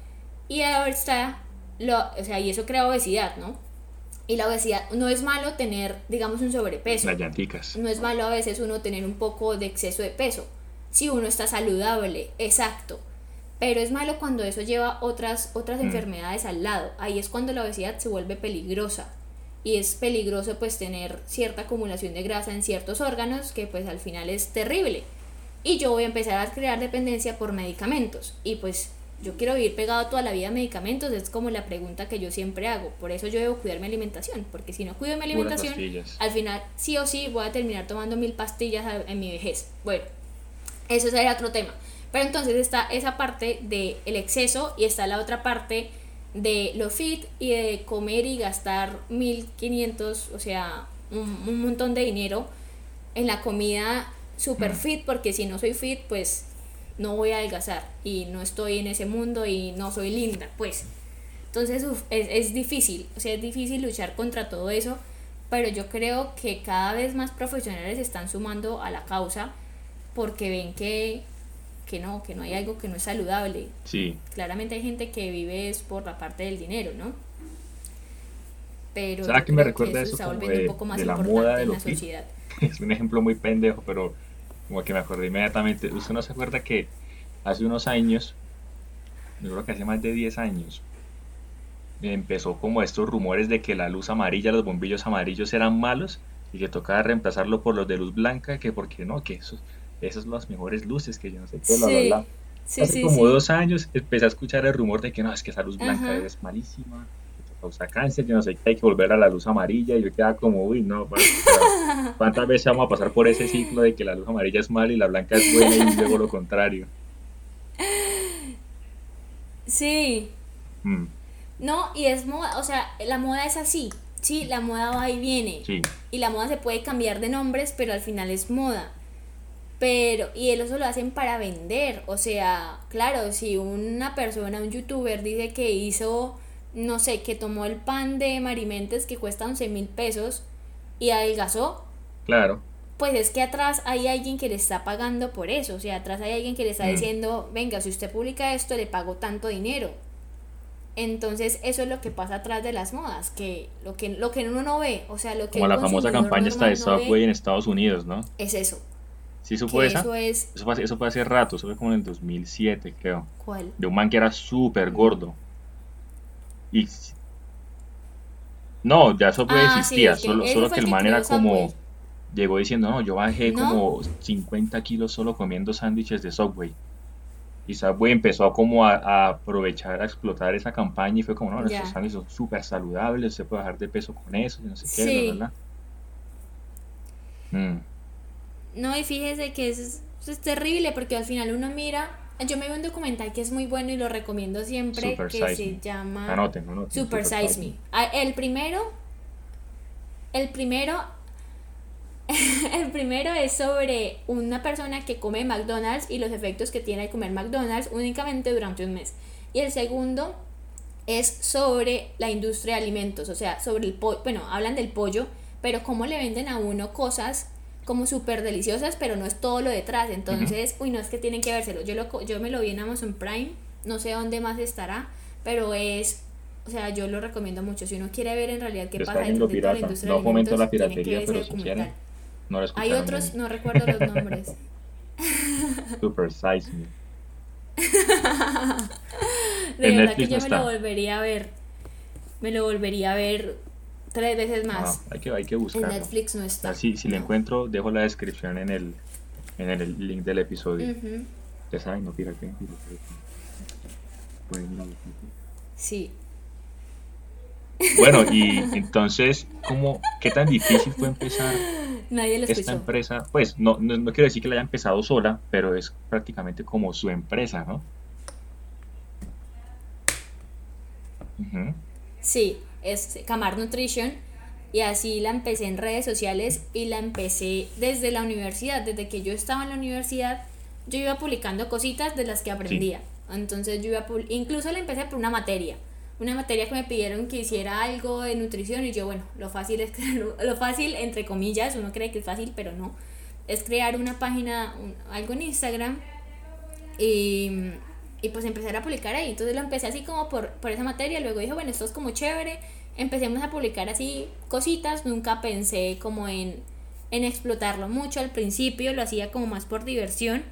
Y ahora está lo, o sea, y eso crea obesidad, ¿no? Y la obesidad no es malo tener, digamos, un sobrepeso. Las llanticas. No es malo a veces uno tener un poco de exceso de peso. Si uno está saludable, exacto. Pero es malo cuando eso lleva otras, otras mm. enfermedades al lado. Ahí es cuando la obesidad se vuelve peligrosa. Y es peligroso pues tener cierta acumulación de grasa en ciertos órganos que pues al final es terrible. Y yo voy a empezar a crear dependencia por medicamentos. Y pues yo quiero vivir pegado toda la vida a medicamentos, es como la pregunta que yo siempre hago. Por eso yo debo cuidar mi alimentación, porque si no cuido mi alimentación, al final sí o sí voy a terminar tomando mil pastillas en mi vejez. Bueno, eso sería otro tema. Pero entonces está esa parte del el exceso y está la otra parte de lo fit y de comer y gastar 1500, o sea, un, un montón de dinero en la comida super mm. fit, porque si no soy fit, pues no voy a adelgazar y no estoy en ese mundo y no soy linda, pues. Entonces es, es, difícil, o sea, es difícil luchar contra todo eso, pero yo creo que cada vez más profesionales están sumando a la causa porque ven que, que no, que no hay algo que no es saludable. Sí. Claramente hay gente que vive es por la parte del dinero, ¿no? Pero ¿Sabes que me recuerda eso, como de, un poco más la moda de la sociedad. Es un ejemplo muy pendejo, pero como que me acordé inmediatamente. ¿Usted no se acuerda que hace unos años, yo creo que hace más de 10 años, empezó como estos rumores de que la luz amarilla, los bombillos amarillos eran malos y que tocaba reemplazarlo por los de luz blanca, que porque no, que esos, esas son las mejores luces, que yo no sé qué, bla, Hace como dos años empecé a escuchar el rumor de que no, es que esa luz blanca es malísima, causa cáncer, yo no sé qué, hay que volver a la luz amarilla, y yo quedaba como, uy, no, ¿cuántas veces vamos a pasar por ese ciclo de que la luz amarilla es mala y la blanca es buena y luego lo contrario? Sí. Mm. No, y es moda, o sea, la moda es así, sí, la moda va y viene. Sí. Y la moda se puede cambiar de nombres, pero al final es moda. Pero, y eso lo hacen para vender, o sea, claro, si una persona, un youtuber dice que hizo no sé, que tomó el pan de Marimentes que cuesta 11 mil pesos y adelgazó. Claro. Pues es que atrás hay alguien que le está pagando por eso. O sea, atrás hay alguien que le está mm. diciendo, venga, si usted publica esto, le pago tanto dinero. Entonces, eso es lo que pasa atrás de las modas, que lo que, lo que uno no ve, o sea, lo que... Como la famosa campaña está de Subway en Estados Unidos, ¿no? Es eso. ¿Sí supo esa? Eso, es... eso, fue, eso fue hace rato, eso fue como en el 2007, creo. ¿Cuál? De un man que era súper gordo. Y no, ya eso puede ah, existía, solo, solo que el man era como, llegó diciendo, no, yo bajé como 50 kilos solo comiendo sándwiches de Subway. Y Subway empezó como a, aprovechar, a explotar esa campaña y fue como, no, estos sándwiches son súper saludables, se puede bajar de peso con eso, y no sé qué, ¿verdad? Mm. No, y fíjese que es, es terrible porque al final uno mira. Yo me vi un documental que es muy bueno y lo recomiendo siempre, que se llama Super, Size Me. Ah, el primero, el primero, el primero es sobre una persona que come McDonald's y los efectos que tiene al comer McDonald's únicamente durante un mes. Y el segundo es sobre la industria de alimentos, o sea, sobre el pollo, bueno, hablan del pollo, pero cómo le venden a uno cosas como súper deliciosas, pero no es todo lo detrás. Entonces, uy, no es que tienen que vérselo. Yo, lo, yo me lo vi en Amazon Prime, no sé dónde más estará, pero es, o sea, yo lo recomiendo mucho. Si uno quiere ver en realidad qué pasa dentro de la industria no fomento la piratería, pero si no Hay otros, no recuerdo los nombres. Super Size Me. de verdad que yo me lo volvería a ver. Me lo volvería a ver tres veces más. hay, que, hay que buscarlo. En Netflix no está. si lo encuentro, dejo la descripción en el, en el link del episodio. Ya saben, no pirateen, Sí. Bueno, y entonces, ¿cómo, ¿qué tan difícil fue empezar Nadie esta empresa? Pues no, no, no, quiero decir que la haya empezado sola, pero es prácticamente como su empresa, ¿no? Sí, es Camar Nutrition y así la empecé en redes sociales y la empecé desde la universidad, desde que yo estaba en la universidad, yo iba publicando cositas de las que aprendía. Entonces yo iba incluso la empecé por una materia, una materia que me pidieron que hiciera algo de nutrición y yo, bueno, lo fácil es lo fácil entre comillas, uno cree que es fácil, pero no, es crear una página, algo en Instagram y y pues empezar a publicar ahí. Entonces lo empecé así como por, por esa materia, luego dije, bueno, esto es como chévere, empecemos a publicar así cositas, nunca pensé como en, en explotarlo mucho. Al principio, lo hacía como más por diversión.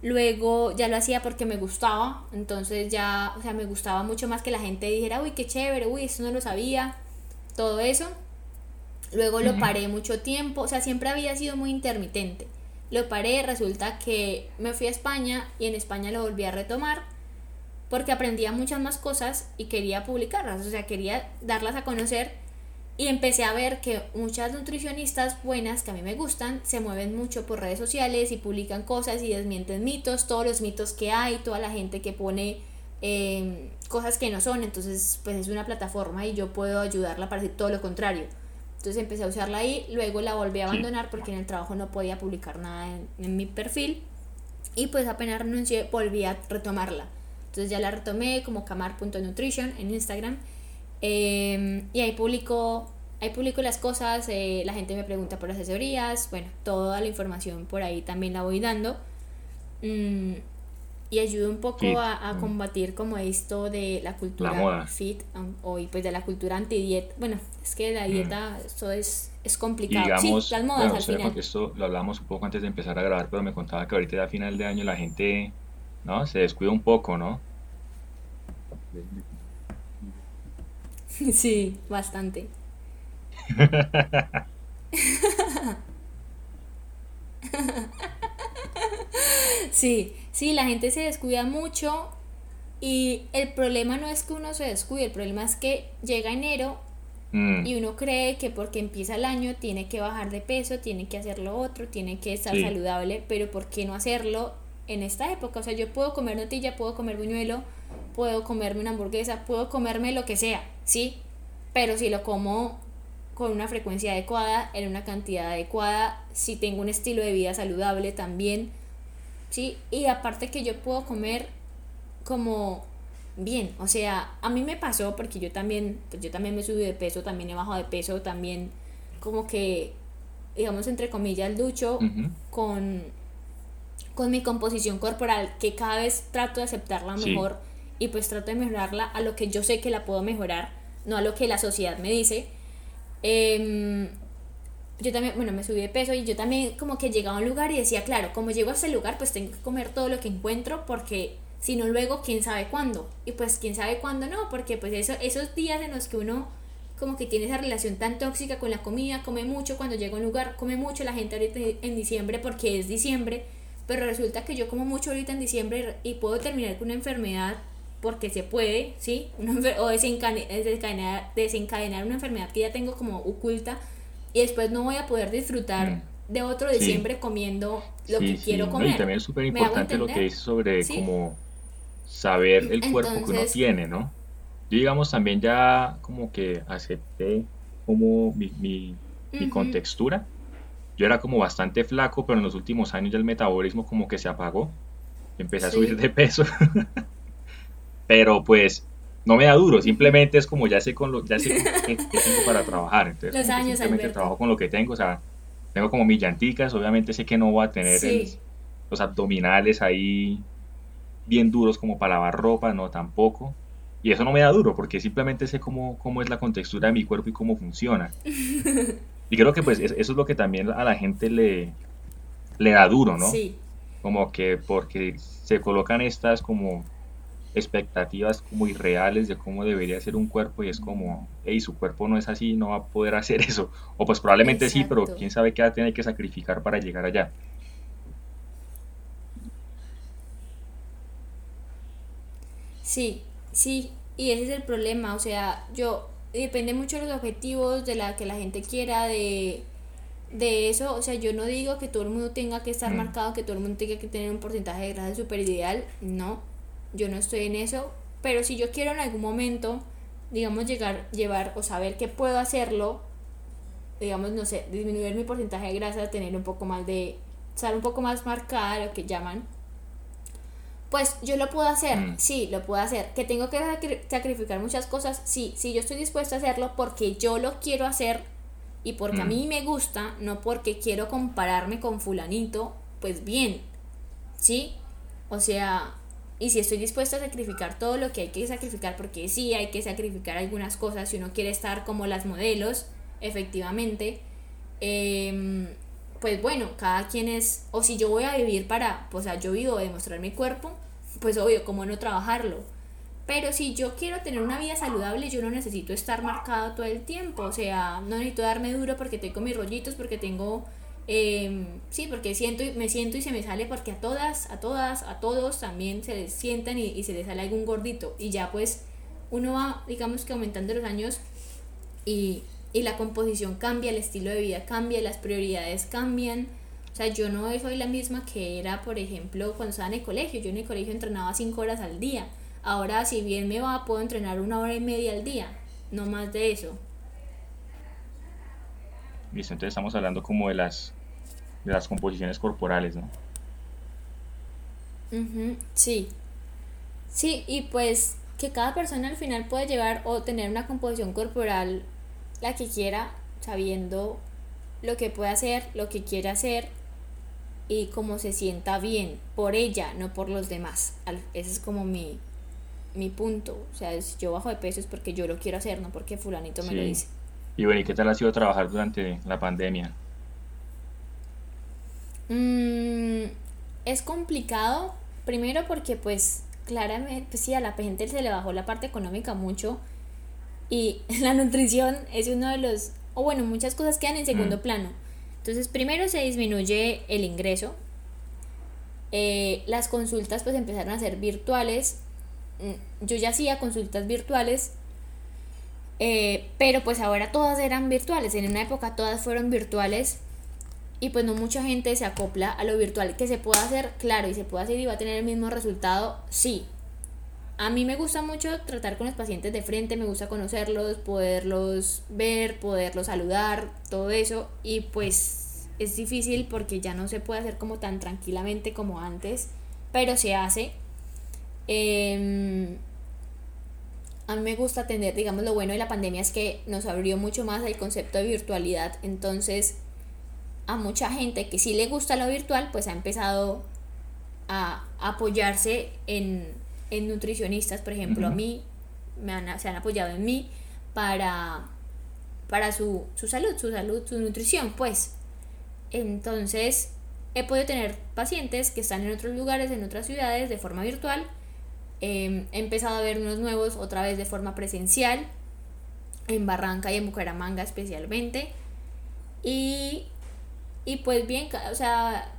Luego ya lo hacía porque me gustaba, entonces ya, o sea, me gustaba mucho más que la gente dijera, uy, qué chévere, uy, esto no lo sabía, todo eso. Luego lo paré mucho tiempo, o sea, siempre había sido muy intermitente lo paré, resulta que me fui a España y en España lo volví a retomar porque aprendía muchas más cosas y quería publicarlas, o sea, quería darlas a conocer y empecé a ver que muchas nutricionistas buenas que a mí me gustan se mueven mucho por redes sociales y publican cosas y desmienten mitos, todos los mitos que hay, toda la gente que pone eh, cosas que no son, entonces pues es una plataforma y yo puedo ayudarla para decir todo lo contrario. Entonces empecé a usarla ahí, luego la volví a abandonar porque en el trabajo no podía publicar nada en, mi perfil y pues apenas renuncié volví a retomarla. Entonces ya la retomé como camar.nutrition en Instagram em, y ahí publico, ahí publico las cosas, eh, la gente me pregunta por asesorías, bueno, toda la información por ahí también la voy dando. Mm, y ayuda un poco a, mm. combatir como esto de la cultura fit o pues de la cultura anti-dieta. Bueno, es que la mm. dieta, eso es, es complicado. Digamos, sí, las modas al final. esto lo hablamos un poco antes de empezar a grabar, pero me contaba que ahorita a final de año la gente ¿no? se descuida un poco, ¿no? Sí, bastante. sí, sí, la gente se descuida mucho y el problema no es que uno se descuide, el problema es que llega enero mm. y uno cree que porque empieza el año tiene que bajar de peso, tiene que hacer lo otro, tiene que estar saludable, pero ¿por qué no hacerlo en esta época? O sea, yo puedo comer notilla, puedo comer buñuelo, puedo comerme una hamburguesa, puedo comerme lo que sea, ¿sí? Pero si lo como con una frecuencia adecuada, en una cantidad adecuada, si tengo un estilo de vida saludable también, ¿sí? Y aparte que yo puedo comer como bien, o sea, a mí me pasó porque yo también, pues yo también me subí de peso, también he bajado de peso, también como que, digamos, entre comillas, lucho con, con mi composición corporal, que cada vez trato de aceptarla mejor y pues trato de mejorarla a lo que yo sé que la puedo mejorar, no a lo que la sociedad me dice Em, yo también, bueno, me subí de peso y yo también como que llegaba a un lugar y decía, claro, como llego a ese lugar, pues tengo que comer todo lo que encuentro porque si no luego, quién sabe cuándo. Y pues quién sabe cuándo no, porque pues eso, esos días en los que uno como que tiene esa relación tan tóxica con la comida, come mucho cuando llega a un lugar, come mucho la gente ahorita en diciembre porque es diciembre, pero resulta que yo como mucho ahorita en diciembre y puedo terminar con una enfermedad porque se puede, ¿sí? o desencadenar, desencadenar una enfermedad que ya tengo como oculta y después no voy a poder disfrutar mm. de otro diciembre comiendo lo que quiero comer. y también es súper importante lo que dice sobre cómo saber el cuerpo que uno tiene, ¿no? Yo digamos también ya como que acepté como mi, mi, contextura. Yo era como bastante flaco, pero en los últimos años ya el metabolismo como que se apagó. Empecé a subir de peso. pero pues no me da duro, simplemente es como ya sé con lo ya sé qué, tengo para trabajar. Entonces, los años, simplemente trabajo con lo que tengo, o sea, tengo como mis llanticas, obviamente sé que no voy a tener los abdominales ahí bien duros como para lavar ropa, no tampoco. Y eso no me da duro, porque simplemente sé cómo, cómo es la contextura de mi cuerpo y cómo funciona. y creo que pues eso es lo que también a la gente le, le da duro, ¿no? Sí. Como que porque se colocan estas como expectativas como irreales de cómo debería ser un cuerpo y es como, hey, su cuerpo no es así, no va a poder hacer eso. O pues probablemente sí, pero quién sabe qué va a tener que sacrificar para llegar allá. Sí, Sí, y ese es el problema, o sea, yo, depende mucho de los objetivos, de la que la gente quiera, de, de eso, o sea, yo no digo que todo el mundo tenga que estar mm. marcado, que todo el mundo tenga que tener un porcentaje de grasa super ideal, no, yo no estoy en eso, pero si yo quiero en algún momento, digamos, llegar, llevar o saber que puedo hacerlo, digamos, no sé, disminuir mi porcentaje de grasa, tener un poco más de, estar un poco más marcada, lo que llaman, pues yo lo puedo hacer, mm. sí, lo puedo hacer. Que tengo que sacrificar muchas cosas, sí, sí, yo estoy dispuesta a hacerlo porque yo lo quiero hacer y porque a mm. mí me gusta, no porque quiero compararme con fulanito, pues bien, ¿sí? O sea, y si estoy dispuesta a sacrificar todo lo que hay que sacrificar, porque sí hay que sacrificar algunas cosas si uno quiere estar como las modelos, efectivamente, eh, pues bueno, cada quien es, o si yo voy a vivir para, pues, o sea, yo vivo de mostrar mi cuerpo, pues obvio, ¿cómo no trabajarlo? Pero si yo quiero tener una vida saludable, yo no necesito estar marcado todo el tiempo, o sea, no necesito darme duro porque tengo mis rollitos, porque tengo, eh, sí, porque siento, me siento y se me sale, porque a todas, a todas, a todos también se les sientan y, y se les sale algún gordito, y ya pues uno va, digamos que aumentando los años y y la composición cambia, el estilo de vida cambia, las prioridades cambian. O sea, yo no soy la misma que era, por ejemplo, cuando estaba en el colegio. Yo en el colegio entrenaba cinco horas al día. Ahora, si bien me va, puedo entrenar una hora y media al día, no más de eso. Listo, entonces estamos hablando como de las, de las composiciones corporales, ¿no? sí. Sí, y pues que cada persona al final puede llevar o tener una composición corporal la que quiera, sabiendo lo que puede hacer, lo que quiere hacer y cómo se sienta bien por ella, no por los demás. Ese es como mi, mi punto. O sea, si yo bajo de peso es porque yo lo quiero hacer, no porque fulanito me lo dice. Y bueno, ¿y qué tal ha sido trabajar durante la pandemia? Mm, es complicado, primero porque pues claramente, pues sí, a la gente se le bajó la parte económica mucho y la nutrición es uno de los, o bueno, muchas cosas quedan en segundo mm. plano. Entonces, primero se disminuye el ingreso. Eh, las consultas pues empezaron a ser virtuales. Mm, yo ya hacía consultas virtuales, eh, pero pues ahora todas eran virtuales. En una época todas fueron virtuales y pues no mucha gente se acopla a lo virtual. Que se pueda hacer, claro, y se puede hacer y va a tener el mismo resultado, sí, a mí me gusta mucho tratar con los pacientes de frente, me gusta conocerlos, poderlos ver, poderlos saludar, todo eso. Y pues es difícil porque ya no se puede hacer como tan tranquilamente como antes, pero se hace. Em, a mí me gusta tener, digamos, lo bueno de la pandemia es que nos abrió mucho más el concepto de virtualidad. Entonces, a mucha gente que sí le gusta lo virtual, pues ha empezado a apoyarse en en nutricionistas, por ejemplo, a mí, me han, se han apoyado en mí para, para su, su salud, su salud, su nutrición, pues. Entonces, he podido tener pacientes que están en otros lugares, en otras ciudades, de forma virtual. Em, he empezado a ver unos nuevos otra vez de forma presencial, en Barranca y en Bucaramanga especialmente. Y, y pues bien, o sea,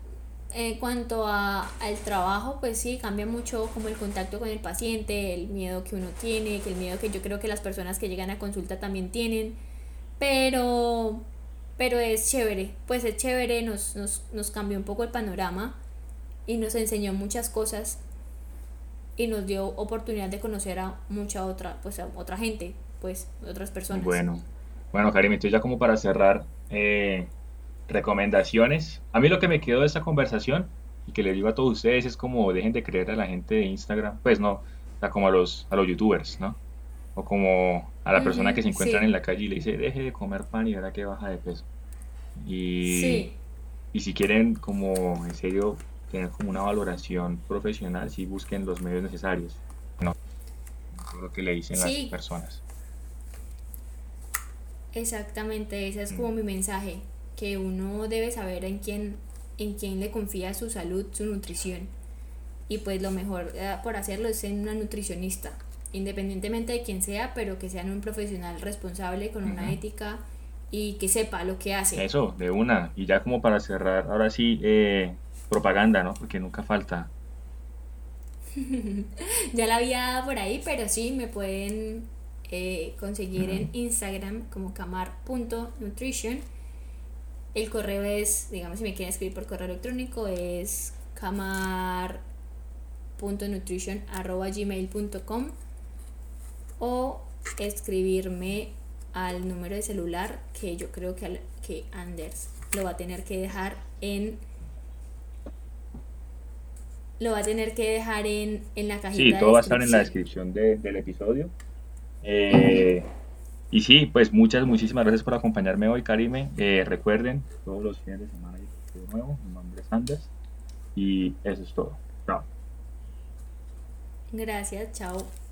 en cuanto a, al trabajo, pues sí, cambia mucho como el contacto con el paciente, el miedo que uno tiene, que el miedo que yo creo que las personas que llegan a consulta también tienen, pero, pero es chévere, pues es chévere, nos, nos, nos cambió un poco el panorama y nos enseñó muchas cosas y nos dio oportunidad de conocer a mucha otra, pues a otra gente, pues otras personas. Bueno, bueno, Karim, entonces ya como para cerrar, eh, recomendaciones. A mí lo que me quedó de esta conversación y que le digo a todos ustedes es como dejen de creer a la gente de Instagram, pues no, o como a los, a los youtubers, ¿no? O como a la persona que se encuentran en la calle y le dice, deje de comer pan y verá que baja de peso. Y, y si quieren como en serio tener como una valoración profesional, sí busquen los medios necesarios. No, lo que le dicen las personas. Exactamente, ese es como mm. mi mensaje, que uno debe saber en quién, en quién le confía su salud, su nutrición. Y pues lo mejor eh, por hacerlo es en una nutricionista, independientemente de quién sea, pero que sea un profesional responsable, con una ética y que sepa lo que hace. Eso, de una. Y ya como para cerrar, ahora sí, eh, propaganda, ¿no? Porque nunca falta. ya la había por ahí, pero sí, me pueden eh, conseguir en Instagram como camar.nutrition. El correo es, digamos, si me quieren escribir por correo electrónico, es camar.nutrition.gmail.com o escribirme al número de celular que yo creo que, que Anders lo va a tener que dejar en lo va a tener que dejar en, en la cajita. Sí, todo va a estar en la descripción del episodio. Eh, y sí, pues muchas, muchísimas gracias por acompañarme hoy, Karime. Eh, recuerden, todos los fines de semana de nuevo. Mi nombre es Anders. Y eso es todo. Chao. Gracias, chao.